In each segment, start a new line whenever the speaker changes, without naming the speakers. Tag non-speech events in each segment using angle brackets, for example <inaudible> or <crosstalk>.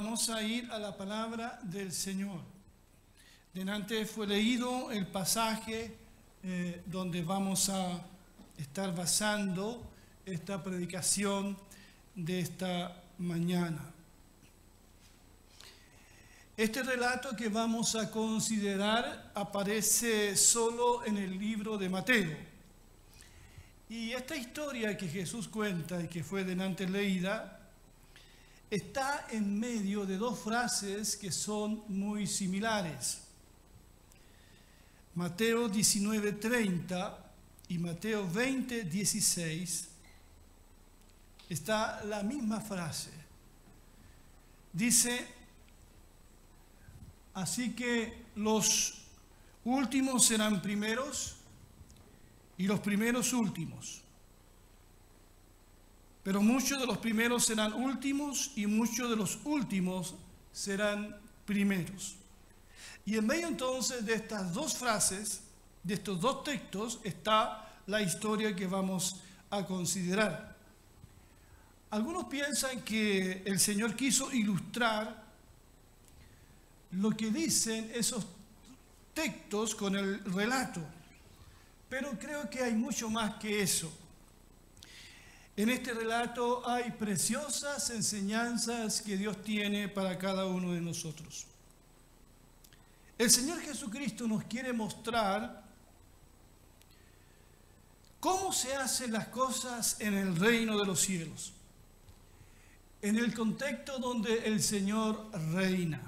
Vamos a ir a la palabra del Señor. Delante fue leído el pasaje eh, donde vamos a estar basando esta predicación de esta mañana. Este relato que vamos a considerar aparece solo en el libro de Mateo. Y esta historia que Jesús cuenta y que fue delante leída está en medio de dos frases que son muy similares. Mateo 19:30 y Mateo 20:16 está la misma frase. Dice, así que los últimos serán primeros y los primeros últimos. Pero muchos de los primeros serán últimos y muchos de los últimos serán primeros. Y en medio entonces de estas dos frases, de estos dos textos, está la historia que vamos a considerar. Algunos piensan que el Señor quiso ilustrar lo que dicen esos textos con el relato, pero creo que hay mucho más que eso. En este relato hay preciosas enseñanzas que Dios tiene para cada uno de nosotros. El Señor Jesucristo nos quiere mostrar cómo se hacen las cosas en el reino de los cielos, en el contexto donde el Señor reina.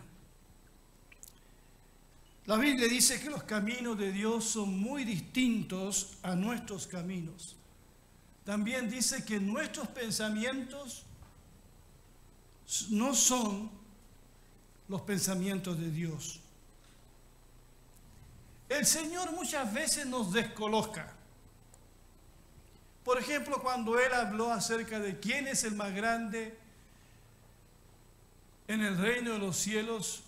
La Biblia dice que los caminos de Dios son muy distintos a nuestros caminos. También dice que nuestros pensamientos no son los pensamientos de Dios. El Señor muchas veces nos descoloca. Por ejemplo, cuando Él habló acerca de quién es el más grande en el reino de los cielos,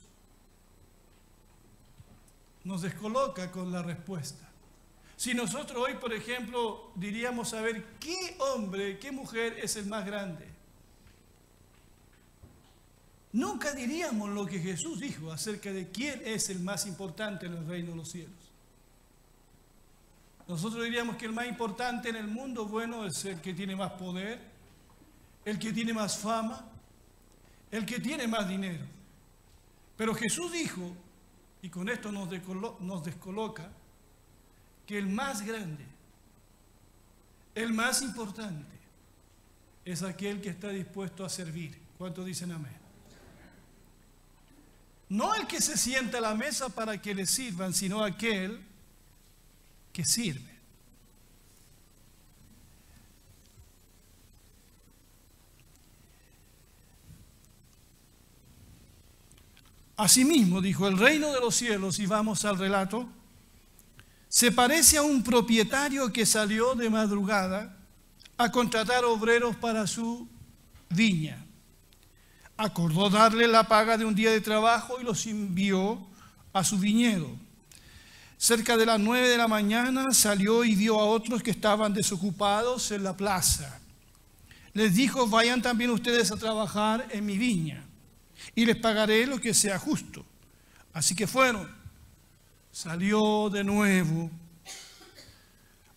nos descoloca con la respuesta. Si nosotros hoy, por ejemplo, diríamos a ver qué hombre, qué mujer es el más grande, nunca diríamos lo que Jesús dijo acerca de quién es el más importante en el reino de los cielos. Nosotros diríamos que el más importante en el mundo, bueno, es el que tiene más poder, el que tiene más fama, el que tiene más dinero. Pero Jesús dijo, y con esto nos, descoloca, que el más grande, el más importante, es aquel que está dispuesto a servir. ¿Cuántos dicen amén? No el que se sienta a la mesa para que le sirvan, sino aquel que sirve. Asimismo, dijo, el reino de los cielos, y vamos al relato, se parece a un propietario que salió de madrugada a contratar obreros para su viña. Acordó darle la paga de un día de trabajo y los envió a su viñedo. Cerca de las nueve de la mañana salió y vio a otros que estaban desocupados en la plaza. Les dijo, vayan también ustedes a trabajar en mi viña y les pagaré lo que sea justo. Así que fueron salió de nuevo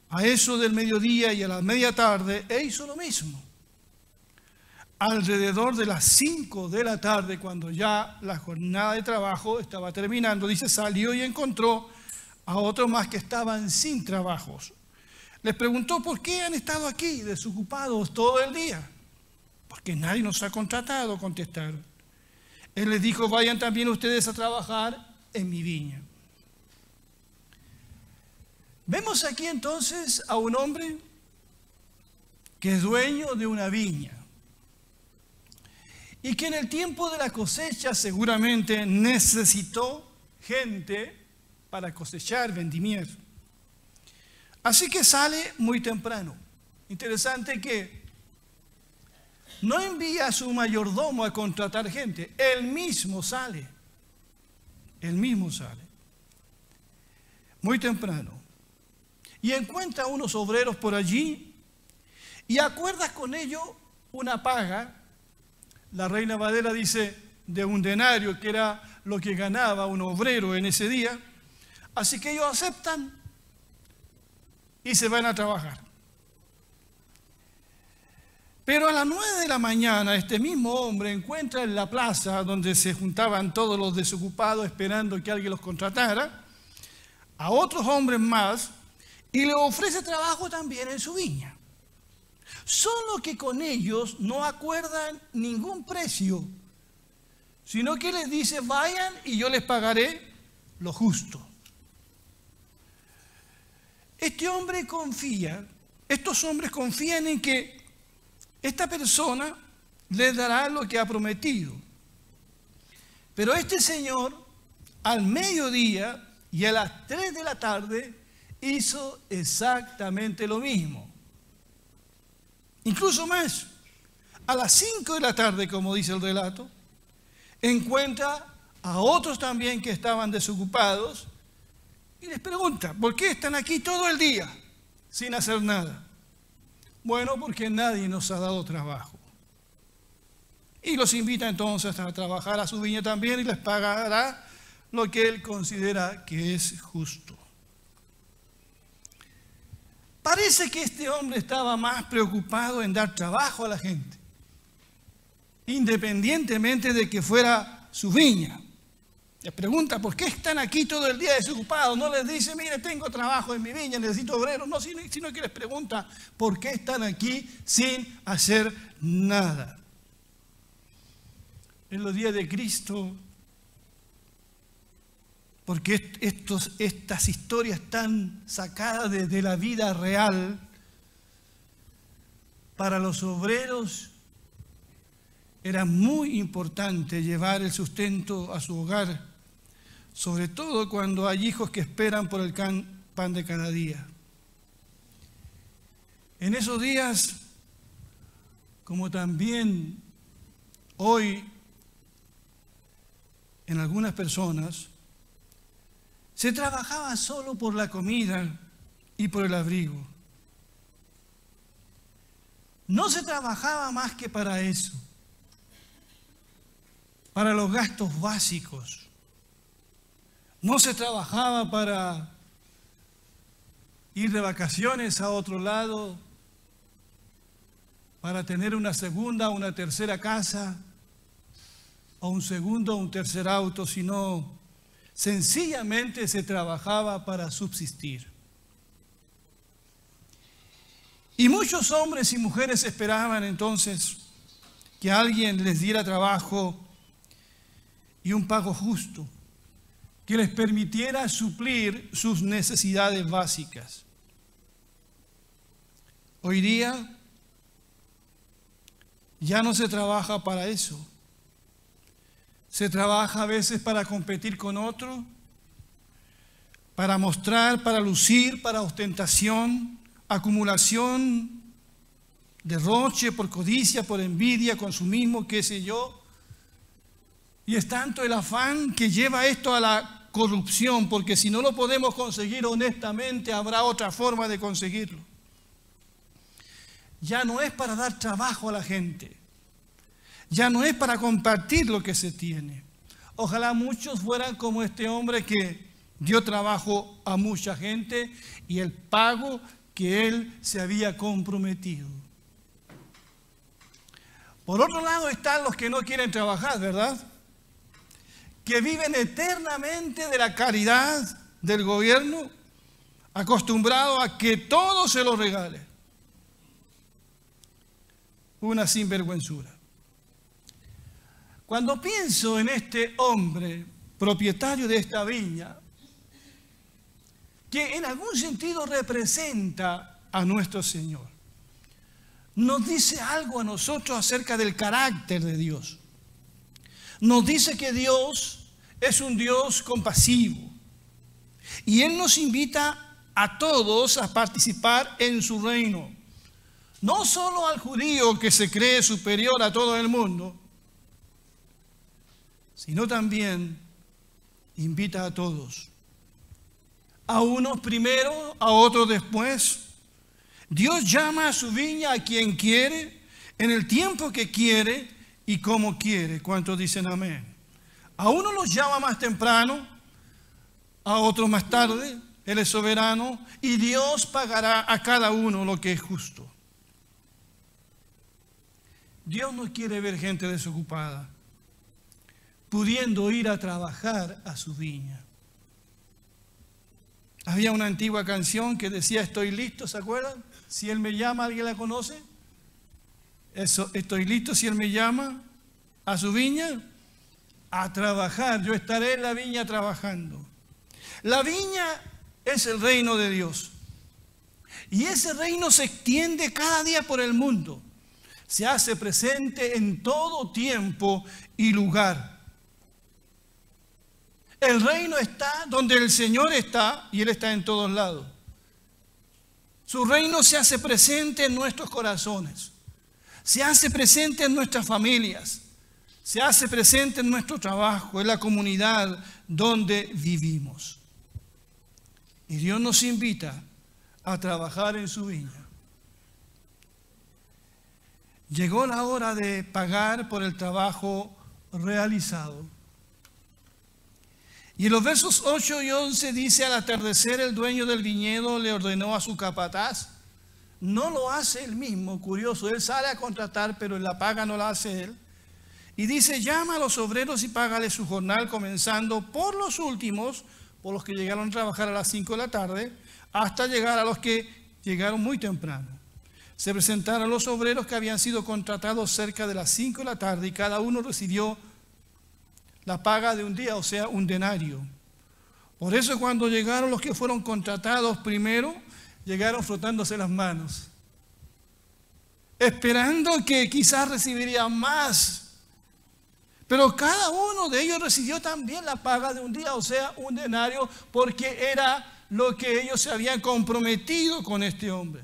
a eso del mediodía y a la media tarde e hizo lo mismo. Alrededor de las 5 de la tarde, cuando ya la jornada de trabajo estaba terminando, dice, salió y encontró a otros más que estaban sin trabajos. Les preguntó, ¿por qué han estado aquí desocupados todo el día? Porque nadie nos ha contratado, contestaron. Él les dijo, vayan también ustedes a trabajar en mi viña. Vemos aquí entonces a un hombre que es dueño de una viña y que en el tiempo de la cosecha seguramente necesitó gente para cosechar vendimier. Así que sale muy temprano. Interesante que no envía a su mayordomo a contratar gente, él mismo sale. Él mismo sale. Muy temprano y encuentra unos obreros por allí y acuerdas con ellos una paga La reina Valera dice de un denario, que era lo que ganaba un obrero en ese día. Así que ellos aceptan y se van a trabajar. Pero a las nueve de la mañana este mismo hombre encuentra en la plaza donde se juntaban todos los desocupados esperando que alguien los contratara a otros hombres más y le ofrece trabajo también en su viña. Solo que con ellos no acuerdan ningún precio, sino que les dice, vayan y yo les pagaré lo justo. Este hombre confía, estos hombres confían en que esta persona les dará lo que ha prometido. Pero este señor, al mediodía y a las 3 de la tarde, hizo exactamente lo mismo. Incluso más, a las 5 de la tarde, como dice el relato, encuentra a otros también que estaban desocupados y les pregunta, ¿por qué están aquí todo el día sin hacer nada? Bueno, porque nadie nos ha dado trabajo. Y los invita entonces a trabajar a su viña también y les pagará lo que él considera que es justo. Parece que este hombre estaba más preocupado en dar trabajo a la gente, independientemente de que fuera su viña. Les pregunta, ¿por qué están aquí todo el día desocupados? No les dice, mire, tengo trabajo en mi viña, necesito obreros. No, sino, que les pregunta, ¿por qué están aquí sin hacer nada? En los días de Cristo, porque estas historias están sacadas de la vida real, para los obreros era muy importante llevar el sustento a su hogar sobre todo cuando hay hijos que esperan por el pan de cada día. En esos días, como también hoy en algunas personas, se trabajaba solo por la comida y por el abrigo. No se trabajaba más que para eso, para los gastos básicos no se trabajaba para ir de vacaciones a otro lado, para tener una segunda, una tercera casa, o un segundo, un tercer auto, sino sencillamente se trabajaba para subsistir. Y muchos hombres y mujeres esperaban entonces que alguien les diera trabajo y un pago justo que les permitiera suplir sus necesidades básicas. Hoy día ya no se trabaja para eso. Se trabaja a veces para competir con otro, para mostrar, para lucir, para ostentación, acumulación, derroche, por codicia, por envidia, consumismo, qué sé yo. Y es tanto el afán que lleva esto a la corrupción, porque si no lo podemos conseguir honestamente, habrá otra forma de conseguirlo. Ya no es para dar trabajo a la gente, ya no es para compartir lo que se tiene. Ojalá muchos fueran como este hombre que dio trabajo a mucha gente y el pago que él se había comprometido. Por otro lado están los que no quieren trabajar, ¿verdad? que viven eternamente de la caridad del gobierno, acostumbrado a que todo se lo regale. Una sinvergüenzura. Cuando pienso en este hombre, propietario de esta viña, que en algún sentido representa a nuestro Señor, nos dice algo a nosotros acerca del carácter de Dios nos dice que Dios es un Dios compasivo. Y Él nos invita a todos a participar en su reino. No solo al judío que se cree superior a todo el mundo, sino también invita a todos. A unos primero, a otros después. Dios llama a su viña a quien quiere, en el tiempo que quiere y como quiere. ¿Cuántos dicen amén? A uno los llama más temprano, a otros más tarde. Él es soberano y Dios pagará a cada uno lo que es justo. Dios no quiere ver gente desocupada, pudiendo ir a trabajar a su viña. Había una antigua canción que decía, estoy listo, ¿se acuerdan? Si Él me llama, ¿alguien la conoce? Eso, estoy listo si Él me llama a su viña a trabajar. Yo estaré en la viña trabajando. La viña es el reino de Dios. Y ese reino se extiende cada día por el mundo. Se hace presente en todo tiempo y lugar. El reino está donde el Señor está y Él está en todos lados. Su reino se hace presente en nuestros corazones. Se hace presente en nuestras familias. Se hace presente en nuestro trabajo, en la comunidad donde vivimos. Y Dios nos invita a trabajar en su viña. Llegó la hora de pagar por el trabajo realizado. Y en los versos 8 y 11 dice, al atardecer el dueño del viñedo le ordenó a su capataz, no lo hace él mismo, curioso, él sale a contratar, pero la paga no la hace él. Y dice, llama a los obreros y págale su jornal, comenzando por los últimos por los que llegaron a trabajar a las 5 de la tarde, hasta llegar a los que llegaron muy temprano. Se presentaron los obreros que habían sido contratados cerca de las 5 de la tarde y cada uno recibió la paga de un día, o sea, un denario. Por eso cuando llegaron los que fueron contratados primero, llegaron frotándose las manos, esperando que quizás recibirían más pero cada uno de ellos recibió también la paga de un día, o sea, un denario, porque era lo que ellos se habían comprometido con este hombre.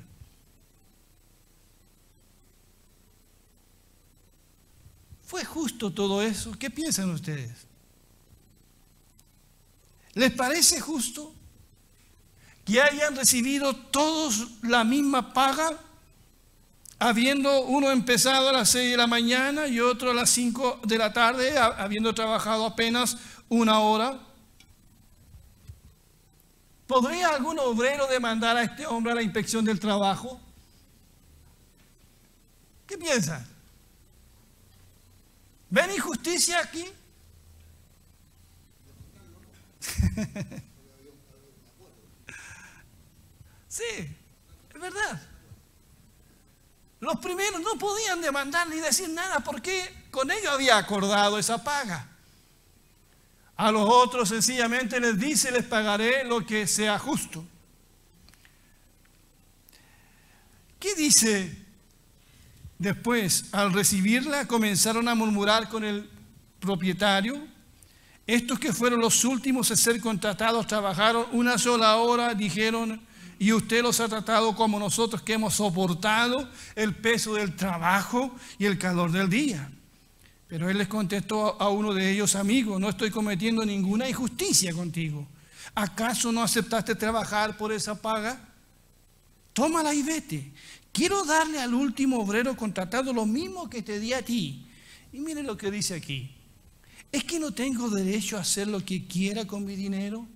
Justo todo eso? ¿Qué piensan ustedes? ¿Les parece justo que hayan recibido todos la misma paga? habiendo uno empezado a las 6 de la mañana y otro a las 5 de la tarde, habiendo trabajado apenas una hora? ¿Podría algún obrero demandar a este hombre a la inspección del trabajo? ¿Qué piensa? ¿Ven injusticia aquí? <laughs> sí, es verdad. Los primeros no podían demandar ni decir nada porque con ellos había acordado esa paga. A los otros sencillamente les dice, les pagaré lo que sea justo. ¿Qué dice? Después, al recibirla, comenzaron a murmurar con el propietario. Estos que fueron los últimos a ser contratados trabajaron una sola hora, dijeron, y usted los ha tratado como nosotros que hemos soportado el peso del trabajo y el calor del día. Pero él les contestó a uno de ellos, amigo, no estoy cometiendo ninguna injusticia contigo. ¿Acaso no aceptaste trabajar por esa paga? Tómala y vete. Quiero darle al último obrero contratado lo mismo que te di a ti. Y mire lo que dice aquí. ¿Es que no tengo derecho a hacer lo que quiera con mi dinero?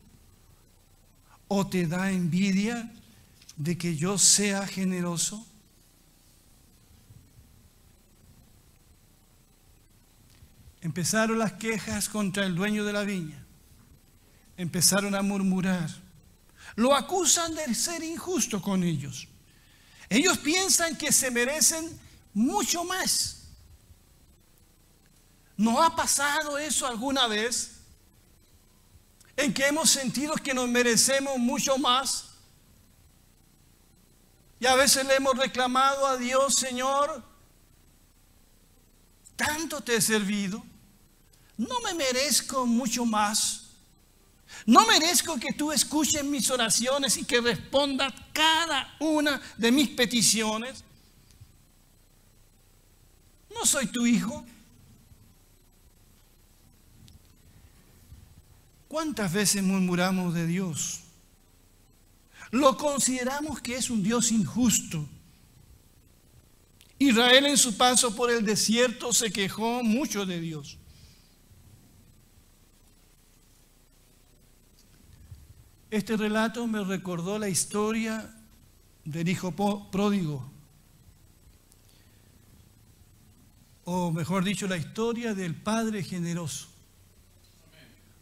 ¿O te da envidia de que yo sea generoso? Empezaron las quejas contra el dueño de la viña. Empezaron a murmurar. Lo acusan de ser injusto con ellos. Ellos piensan que se merecen mucho más. ¿No ha pasado eso alguna vez? en que hemos sentido que nos merecemos mucho más. Y a veces le hemos reclamado a Dios, Señor, tanto te he servido, no me merezco mucho más. No merezco que tú escuches mis oraciones y que respondas cada una de mis peticiones. No soy tu hijo. ¿Cuántas veces murmuramos de Dios? Lo consideramos que es un Dios injusto. Israel en su paso por el desierto se quejó mucho de Dios. Este relato me recordó la historia del hijo pródigo, o mejor dicho, la historia del padre generoso.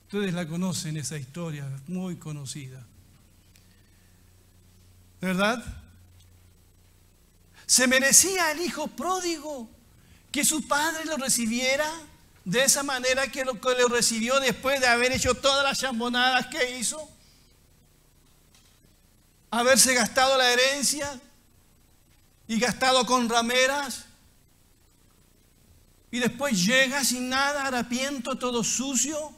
Ustedes la conocen, esa historia, muy conocida. ¿Verdad? ¿Se merecía el hijo pródigo que su padre lo recibiera de esa manera que lo, que lo recibió después de haber hecho todas las chambonadas que hizo? Haberse gastado la herencia y gastado con rameras y después llega sin nada, harapiento, todo sucio.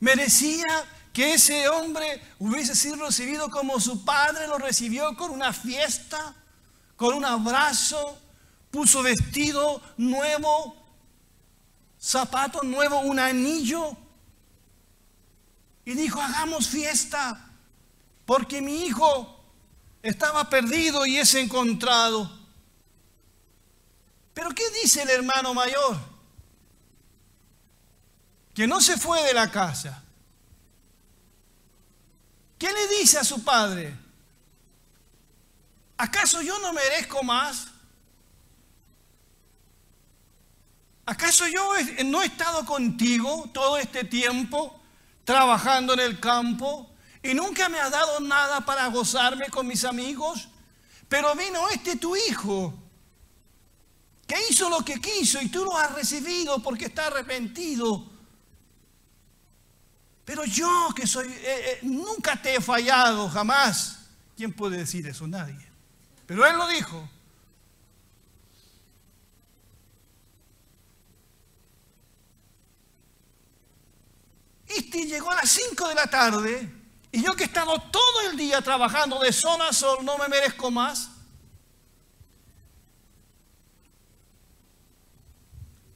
Merecía que ese hombre hubiese sido recibido como su padre lo recibió con una fiesta, con un abrazo, puso vestido nuevo, zapato nuevo, un anillo. Y dijo, hagamos fiesta porque mi hijo estaba perdido y es encontrado. Pero ¿qué dice el hermano mayor? Que no se fue de la casa. ¿Qué le dice a su padre? ¿Acaso yo no merezco más? ¿Acaso yo no he estado contigo todo este tiempo trabajando en el campo? Y nunca me ha dado nada para gozarme con mis amigos. Pero vino este tu hijo, que hizo lo que quiso y tú lo has recibido porque está arrepentido. Pero yo que soy, eh, eh, nunca te he fallado, jamás. ¿Quién puede decir eso? Nadie. Pero él lo dijo. Este llegó a las 5 de la tarde y yo que he estado todo el día trabajando de sol a sol, no me merezco más.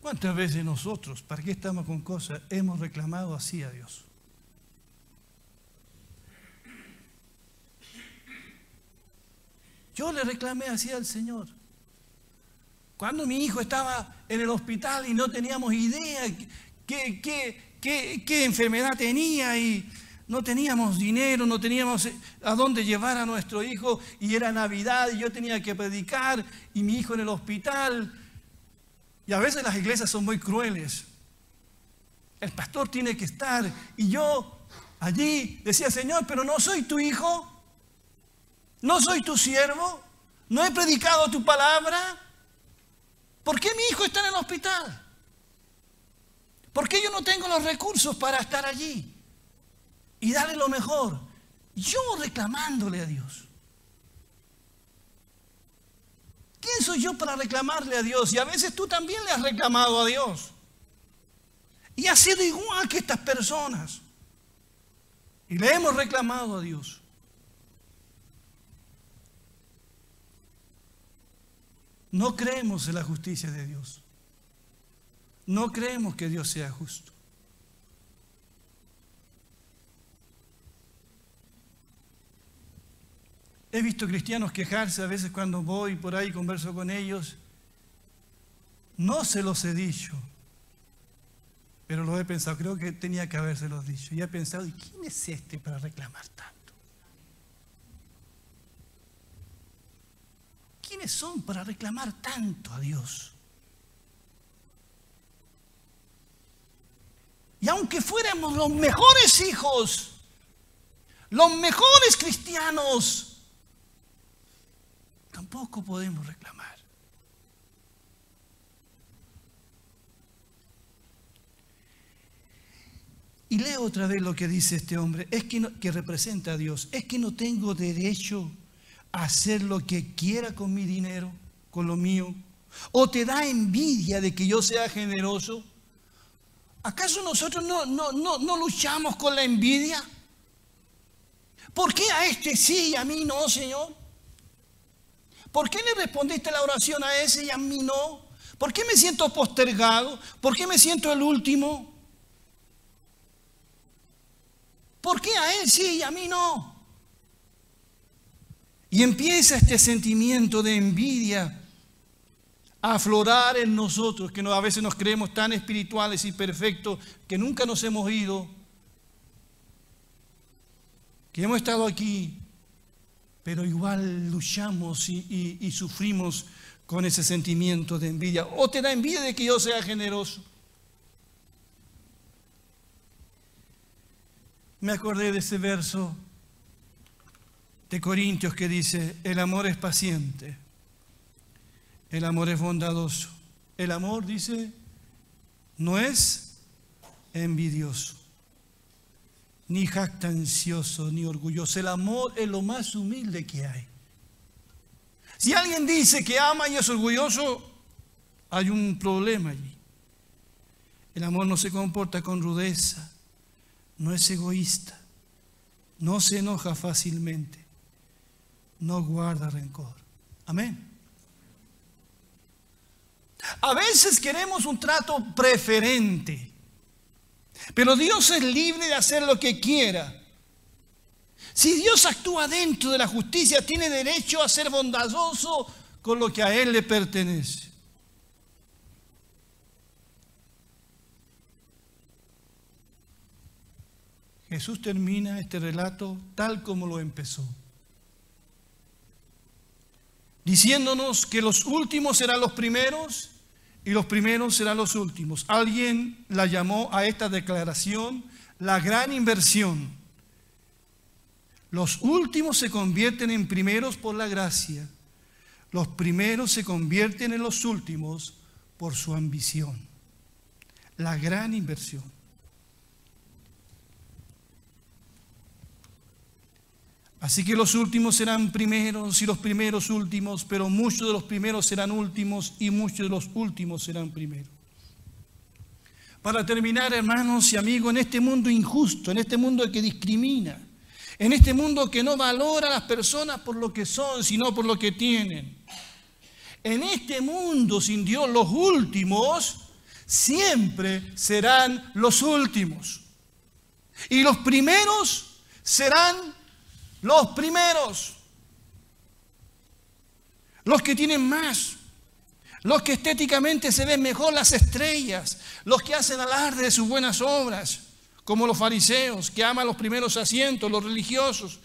¿Cuántas veces nosotros, para qué estamos con cosas, hemos reclamado así a Dios? Yo le reclamé así al Señor. Cuando mi hijo estaba en el hospital y no teníamos idea qué, qué, qué enfermedad tenía y no teníamos dinero, no teníamos eh, a dónde llevar a nuestro hijo y era Navidad y yo tenía que predicar y mi hijo en el hospital. Y a veces las iglesias son muy crueles. El pastor tiene que estar y yo allí decía, Señor, pero no soy tu hijo, no soy tu siervo, no he predicado tu palabra. ¿Por qué mi hijo está en el hospital? ¿Por qué yo no tengo los recursos para estar allí? Y darle lo mejor. Yo reclamándole a Dios. ¿Quién soy yo para reclamarle a Dios? Y a veces tú también le has reclamado a Dios. Y ha sido igual que estas personas. Y le hemos reclamado a Dios. No creemos en la justicia de Dios. No creemos que Dios sea justo. He visto cristianos quejarse a veces cuando voy por ahí y converso con ellos. No se los he dicho, pero lo he pensado. Creo que tenía que habérselos dicho. Y he pensado, ¿y quién es este para reclamar tanto? ¿Quiénes son para reclamar tanto a Dios? Y aunque fuéramos los mejores hijos, los mejores cristianos, tampoco podemos reclamar. Y leo otra vez lo que dice este hombre, es que, que representa a Dios, es que no tengo derecho a hacer lo que quiera con mi dinero, con lo mío. ¿O te da envidia de que yo sea generoso? ¿Acaso nosotros no, no, no, no luchamos con la envidia? ¿Por qué a este sí y a mí no, Señor? ¿Por qué le respondiste la oración a ese y a mí no? ¿Por qué me siento postergado? ¿Por qué me siento el último? ¿Por qué a él sí y a mí no? Y empieza este sentimiento de envidia a aflorar en nosotros, que a veces nos creemos tan espirituales y perfectos que nunca nos hemos ido, que hemos estado aquí, pero igual luchamos y, sufrimos con ese sentimiento de envidia. O te da envidia de que yo sea generoso. Me acordé de ese verso de Corintios que dice, el amor es paciente, el amor es bondadoso. El amor, dice, no es envidioso, ni jactancioso, ni orgulloso. El amor es lo más humilde que hay. Si alguien dice que ama y es orgulloso, hay un problema allí. El amor no se comporta con rudeza, no es egoísta, no se enoja fácilmente, no guarda rencor. Amén. A veces queremos un trato preferente, pero Dios es libre de hacer lo que quiera. Si Dios actúa dentro de la justicia, tiene derecho a ser bondadoso con lo que a Él le pertenece. Jesús termina este relato tal como lo empezó, diciéndonos que los últimos serán los primeros y los primeros serán los últimos. Alguien la llamó a esta declaración la gran inversión. Los últimos se convierten en primeros por la gracia. Los primeros se convierten en los últimos por su ambición. La gran inversión. Así que los últimos serán primeros y los primeros últimos, pero muchos de los primeros serán últimos y muchos de los últimos serán primeros. Para terminar, hermanos y amigos, en este mundo injusto, en este mundo que discrimina, en este mundo que no valora a las personas por lo que son, sino por lo que tienen. En este mundo sin Dios, los últimos siempre serán los últimos. Y los primeros serán los primeros, los que tienen más, los que estéticamente se ven mejor las estrellas, los que hacen alarde de sus buenas obras, como los fariseos, que aman los primeros asientos, los religiosos,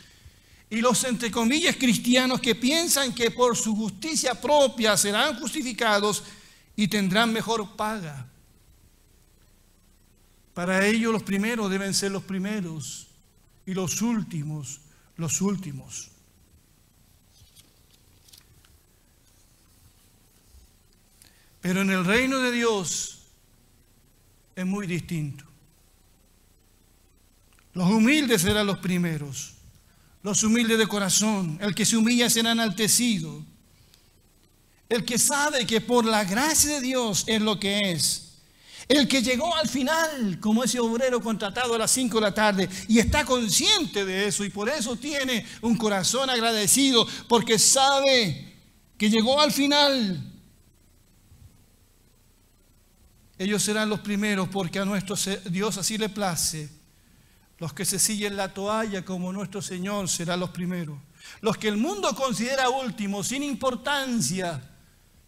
y los entre comillas cristianos que piensan que por su justicia propia serán justificados y tendrán mejor paga. Para ellos los primeros deben ser los primeros y los últimos los últimos. Pero en el reino de Dios es muy distinto. Los humildes serán los primeros, los humildes de corazón, el que se humilla será enaltecido, el que sabe que por la gracia de Dios es lo que es el que llegó al final, como ese obrero contratado a las 5 de la tarde, y está consciente de eso, y por eso tiene un corazón agradecido, porque sabe que llegó al final. Ellos serán los primeros, porque a nuestro Dios así le place. Los que se siguen la toalla como nuestro Señor serán los primeros. Los que el mundo considera últimos, sin importancia,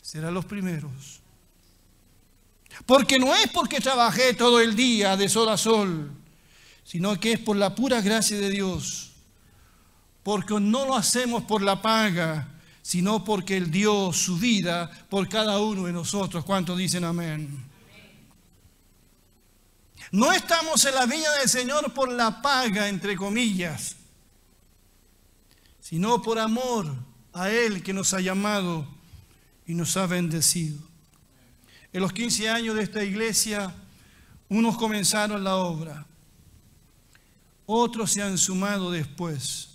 serán los primeros. Porque no es porque trabajé todo el día de sol a sol, sino que es por la pura gracia de Dios. Porque no lo hacemos por la paga, sino porque Él dio su vida por cada uno de nosotros. ¿Cuántos dicen amén? No estamos en la vida del Señor por la paga, entre comillas, sino por amor a Él que nos ha llamado y nos ha bendecido. En los 15 años de esta iglesia, unos comenzaron la obra, otros se han sumado después.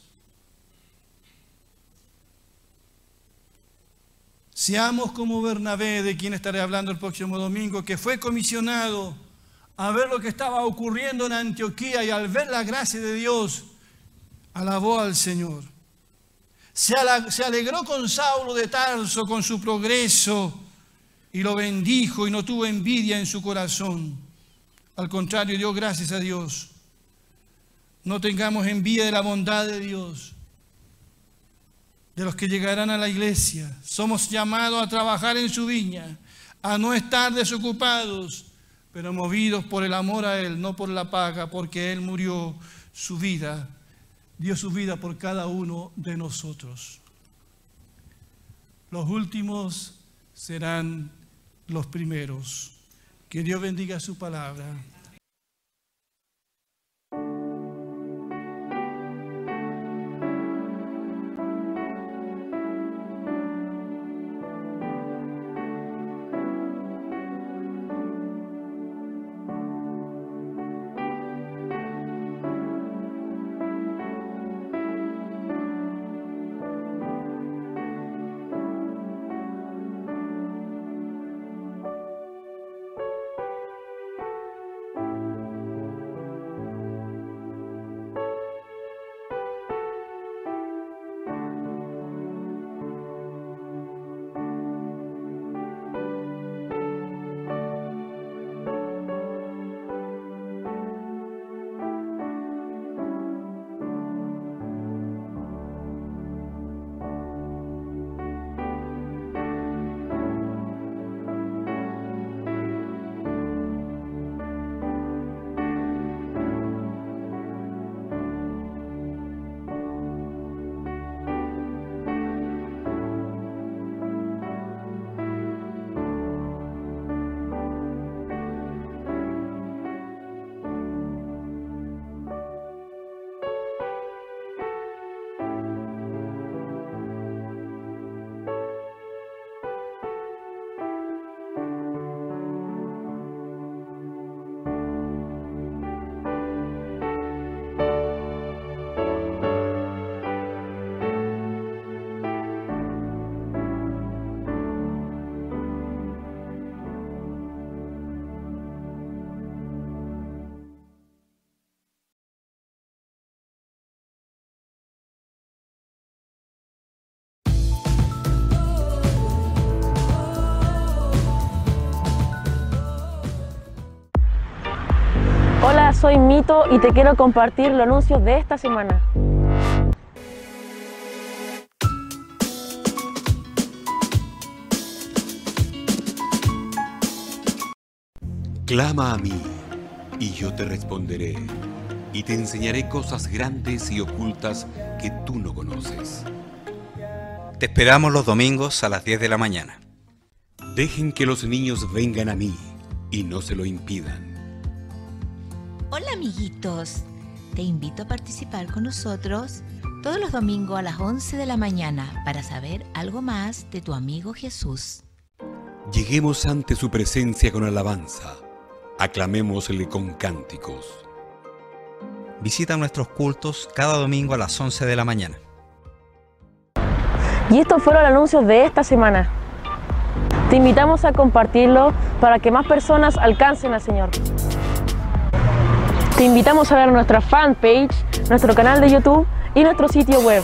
Seamos como Bernabé, de quien estaré hablando el próximo domingo, que fue comisionado a ver lo que estaba ocurriendo en Antioquía y al ver la gracia de Dios, alabó al Señor. Se alegró con Saulo de Tarso, con su progreso y lo bendijo y no tuvo envidia en su corazón. Al contrario, dio gracias a Dios. No tengamos envidia de la bondad de Dios. de los que llegarán a la iglesia. Somos llamados a trabajar en su viña, a no estar desocupados, pero movidos por el amor a Él, no por la paga, porque Él murió su vida, dio su vida por cada uno de nosotros. Los últimos serán los primeros. Que Dios bendiga su palabra.
Soy Mito y te quiero compartir los anuncios de esta semana.
Clama a mí, y yo te responderé, y te enseñaré cosas grandes y ocultas que tú no conoces.
Te esperamos los domingos a las 10 de la mañana.
Dejen que los niños vengan a mí, y no se lo impidan.
Hola amiguitos, te invito a participar con nosotros todos los domingos a las 11 de la mañana para saber algo más de tu amigo Jesús.
Lleguemos ante su presencia con alabanza, aclamémosle con cánticos.
Visita nuestros cultos cada domingo a las 11 de la mañana.
Y estos fueron los anuncios de esta semana. Te invitamos a compartirlo para que más personas alcancen al Señor. Te invitamos a ver nuestra fanpage, nuestro canal de YouTube y nuestro sitio web.